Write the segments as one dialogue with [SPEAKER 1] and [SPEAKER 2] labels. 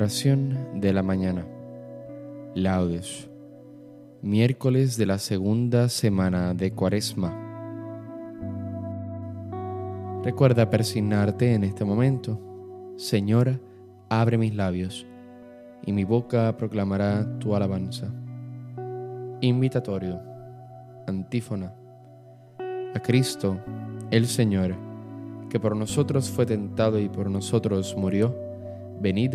[SPEAKER 1] Oración de la mañana. Laudes. Miércoles de la segunda semana de Cuaresma. Recuerda persignarte en este momento. Señora, abre mis labios, y mi boca proclamará tu alabanza. Invitatorio. Antífona. A Cristo, el Señor, que por nosotros fue tentado y por nosotros murió, venid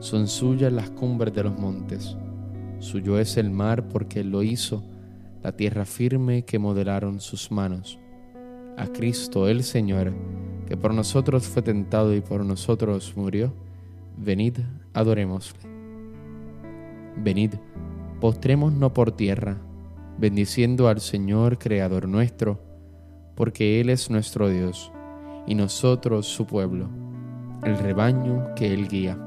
[SPEAKER 1] son suyas las cumbres de los montes. Suyo es el mar porque Él lo hizo, la tierra firme que modelaron sus manos. A Cristo el Señor, que por nosotros fue tentado y por nosotros murió, venid, adorémosle. Venid, postrémonos por tierra, bendiciendo al Señor Creador nuestro, porque Él es nuestro Dios, y nosotros su pueblo, el rebaño que Él guía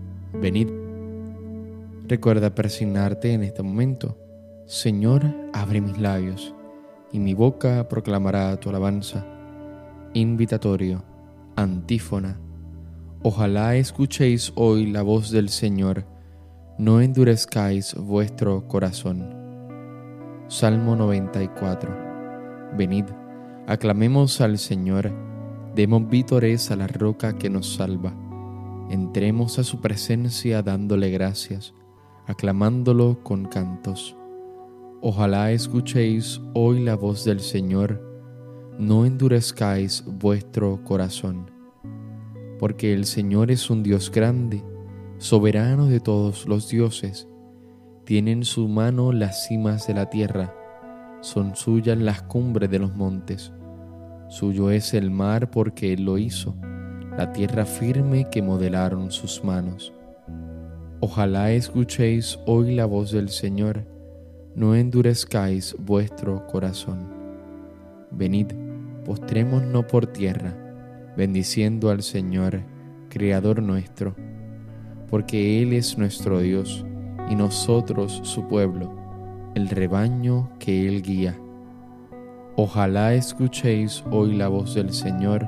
[SPEAKER 1] venid. Recuerda persignarte en este momento. Señor, abre mis labios, y mi boca proclamará tu alabanza. Invitatorio, antífona. Ojalá escuchéis hoy la voz del Señor, no endurezcáis vuestro corazón. Salmo 94. Venid, aclamemos al Señor, demos vítores a la roca que nos salva entremos a su presencia dándole gracias, aclamándolo con cantos. Ojalá escuchéis hoy la voz del Señor, no endurezcáis vuestro corazón, porque el Señor es un Dios grande, soberano de todos los dioses, tiene en su mano las cimas de la tierra, son suyas las cumbres de los montes, suyo es el mar porque Él lo hizo la tierra firme que modelaron sus manos. Ojalá escuchéis hoy la voz del Señor, no endurezcáis vuestro corazón. Venid, postrémonos por tierra, bendiciendo al Señor, Creador nuestro, porque Él es nuestro Dios y nosotros su pueblo, el rebaño que Él guía. Ojalá escuchéis hoy la voz del Señor,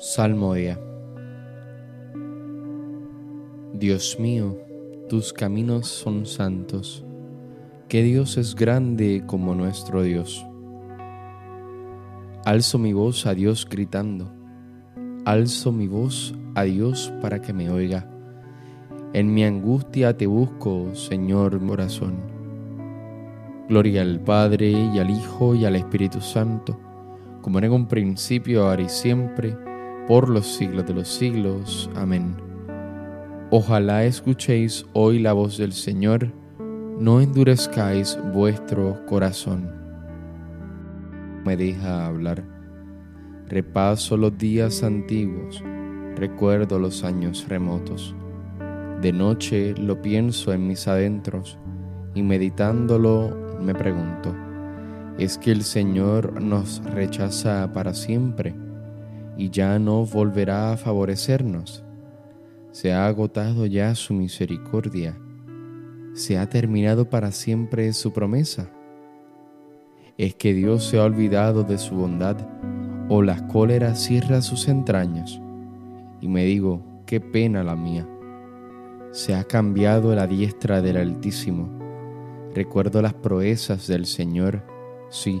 [SPEAKER 1] Salmodia. Dios mío, tus caminos son santos. Que Dios es grande como nuestro Dios. Alzo mi voz a Dios gritando. Alzo mi voz a Dios para que me oiga. En mi angustia te busco, Señor corazón. Gloria al Padre y al Hijo y al Espíritu Santo, como era en un principio, ahora y siempre, por los siglos de los siglos. Amén. Ojalá escuchéis hoy la voz del Señor, no endurezcáis vuestro corazón. Me deja hablar. Repaso los días antiguos, recuerdo los años remotos. De noche lo pienso en mis adentros y meditándolo me pregunto, ¿es que el Señor nos rechaza para siempre? Y ya no volverá a favorecernos. Se ha agotado ya su misericordia. Se ha terminado para siempre su promesa. ¿Es que Dios se ha olvidado de su bondad o la cólera cierra sus entrañas? Y me digo, qué pena la mía. Se ha cambiado la diestra del Altísimo. Recuerdo las proezas del Señor, sí,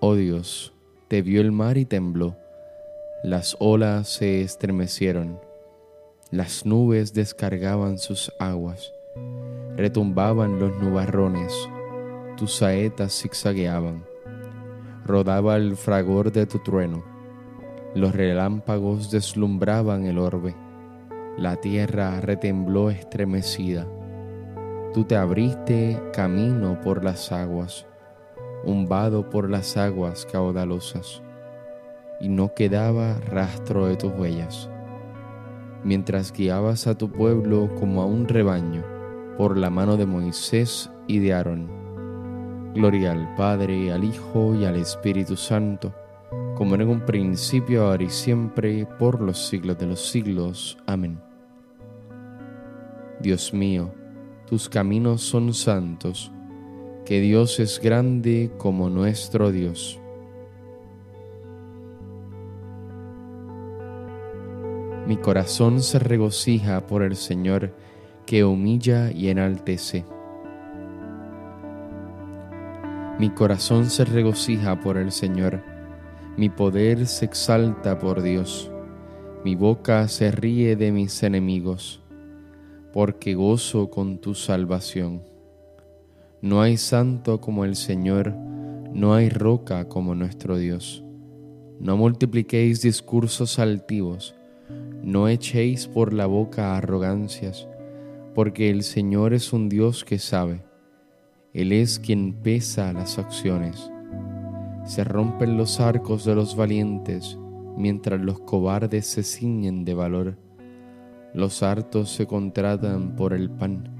[SPEAKER 1] oh Dios, te vio el mar y tembló, las olas se estremecieron, las nubes descargaban sus aguas, retumbaban los nubarrones, tus saetas zigzagueaban, rodaba el fragor de tu trueno. Los relámpagos deslumbraban el orbe, la tierra retembló estremecida. Tú te abriste camino por las aguas, un vado por las aguas caudalosas, y no quedaba rastro de tus huellas. Mientras guiabas a tu pueblo como a un rebaño por la mano de Moisés y de Aarón. Gloria al Padre, al Hijo y al Espíritu Santo como en un principio, ahora y siempre, por los siglos de los siglos. Amén. Dios mío, tus caminos son santos, que Dios es grande como nuestro Dios. Mi corazón se regocija por el Señor, que humilla y enaltece. Mi corazón se regocija por el Señor, mi poder se exalta por Dios, mi boca se ríe de mis enemigos, porque gozo con tu salvación. No hay santo como el Señor, no hay roca como nuestro Dios. No multipliquéis discursos altivos, no echéis por la boca arrogancias, porque el Señor es un Dios que sabe, Él es quien pesa las acciones se rompen los arcos de los valientes, mientras los cobardes se ciñen de valor. Los hartos se contratan por el pan,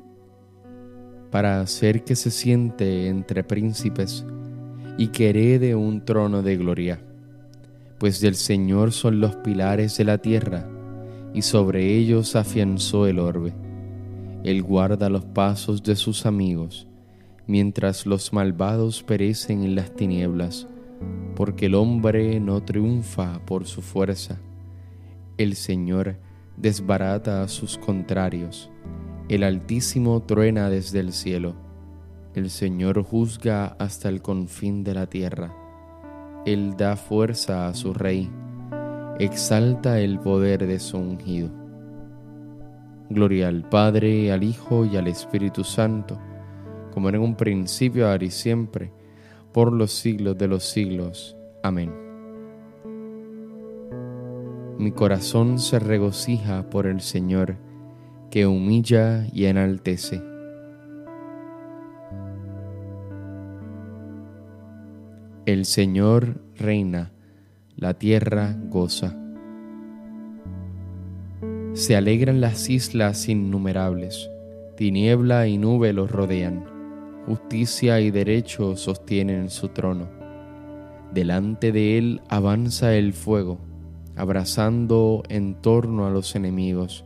[SPEAKER 1] para hacer que se siente entre príncipes y que herede un trono de gloria. Pues del Señor son los pilares de la tierra, y sobre ellos afianzó el orbe. Él guarda los pasos de sus amigos, mientras los malvados perecen en las tinieblas porque el hombre no triunfa por su fuerza. El Señor desbarata a sus contrarios. El Altísimo truena desde el cielo. El Señor juzga hasta el confín de la tierra. Él da fuerza a su rey. Exalta el poder de su ungido. Gloria al Padre, al Hijo y al Espíritu Santo, como en un principio, ahora y siempre, por los siglos de los siglos. Amén. Mi corazón se regocija por el Señor, que humilla y enaltece. El Señor reina, la tierra goza. Se alegran las islas innumerables, tiniebla y nube los rodean justicia y derecho sostienen su trono. Delante de él avanza el fuego, abrazando en torno a los enemigos.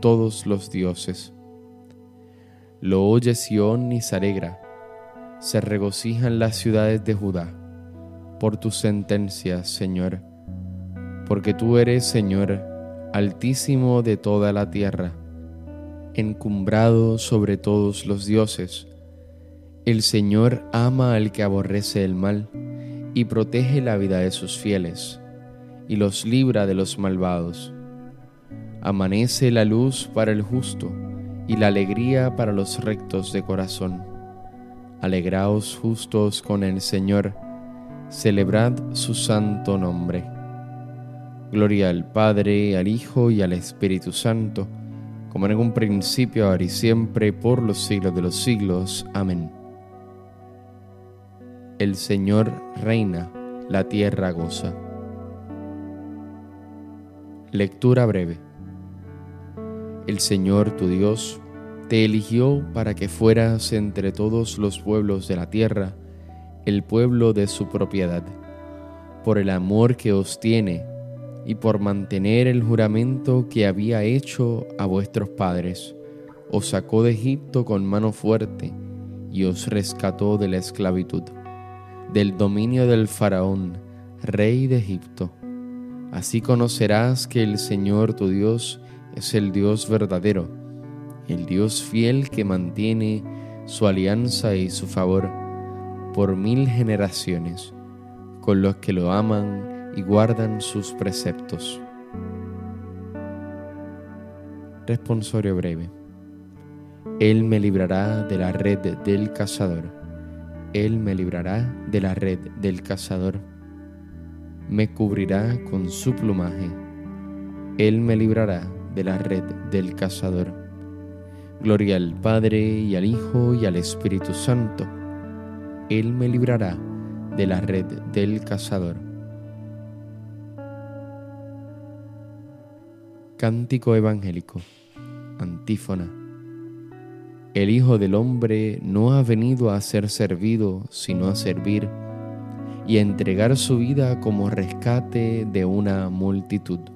[SPEAKER 1] todos los dioses. Lo oye Sión y se alegra, se regocijan las ciudades de Judá por tus sentencias, Señor, porque tú eres, Señor, altísimo de toda la tierra, encumbrado sobre todos los dioses. El Señor ama al que aborrece el mal y protege la vida de sus fieles, y los libra de los malvados. Amanece la luz para el justo y la alegría para los rectos de corazón. Alegraos justos con el Señor, celebrad su santo nombre. Gloria al Padre, al Hijo y al Espíritu Santo, como en un principio, ahora y siempre, por los siglos de los siglos. Amén. El Señor reina, la tierra goza. Lectura breve. El Señor tu Dios te eligió para que fueras entre todos los pueblos de la tierra el pueblo de su propiedad, por el amor que os tiene y por mantener el juramento que había hecho a vuestros padres. Os sacó de Egipto con mano fuerte y os rescató de la esclavitud, del dominio del faraón, rey de Egipto. Así conocerás que el Señor tu Dios es el Dios verdadero, el Dios fiel que mantiene su alianza y su favor por mil generaciones con los que lo aman y guardan sus preceptos. Responsorio breve. Él me librará de la red del cazador. Él me librará de la red del cazador. Me cubrirá con su plumaje. Él me librará de la red del cazador. Gloria al Padre y al Hijo y al Espíritu Santo. Él me librará de la red del cazador. Cántico Evangélico. Antífona. El Hijo del Hombre no ha venido a ser servido, sino a servir y a entregar su vida como rescate de una multitud.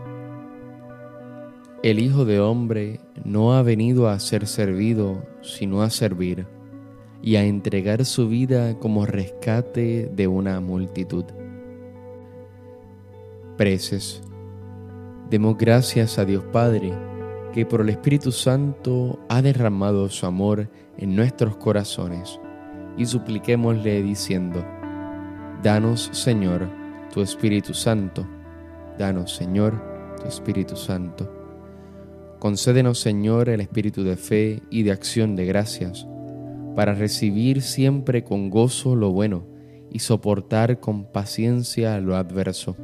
[SPEAKER 1] El Hijo de Hombre no ha venido a ser servido, sino a servir y a entregar su vida como rescate de una multitud. Preces. Demos gracias a Dios Padre, que por el Espíritu Santo ha derramado su amor en nuestros corazones, y supliquémosle diciendo, Danos, Señor, tu Espíritu Santo. Danos, Señor, tu Espíritu Santo. Concédenos, Señor, el espíritu de fe y de acción de gracias, para recibir siempre con gozo lo bueno y soportar con paciencia lo adverso.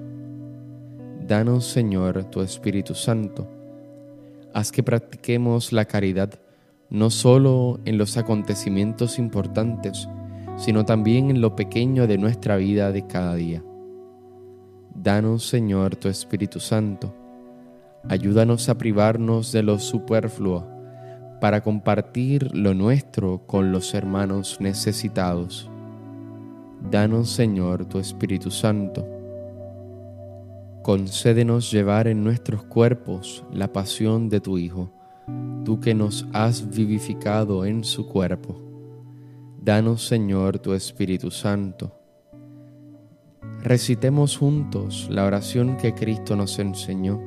[SPEAKER 1] Danos, Señor, tu Espíritu Santo. Haz que practiquemos la caridad no solo en los acontecimientos importantes, sino también en lo pequeño de nuestra vida de cada día. Danos, Señor, tu Espíritu Santo. Ayúdanos a privarnos de lo superfluo para compartir lo nuestro con los hermanos necesitados. Danos, Señor, tu Espíritu Santo. Concédenos llevar en nuestros cuerpos la pasión de tu Hijo, tú que nos has vivificado en su cuerpo. Danos, Señor, tu Espíritu Santo. Recitemos juntos la oración que Cristo nos enseñó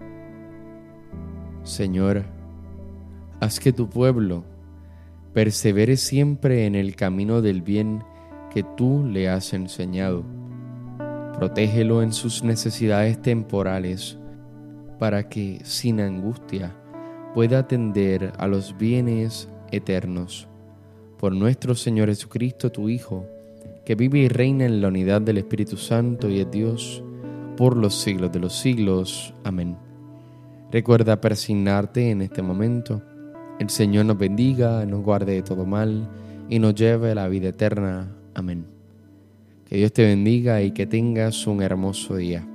[SPEAKER 1] Señor, haz que tu pueblo persevere siempre en el camino del bien que tú le has enseñado. Protégelo en sus necesidades temporales para que, sin angustia, pueda atender a los bienes eternos por nuestro Señor Jesucristo, tu Hijo, que vive y reina en la unidad del Espíritu Santo y es Dios por los siglos de los siglos. Amén. Recuerda persignarte en este momento. El Señor nos bendiga, nos guarde de todo mal y nos lleve a la vida eterna. Amén. Que Dios te bendiga y que tengas un hermoso día.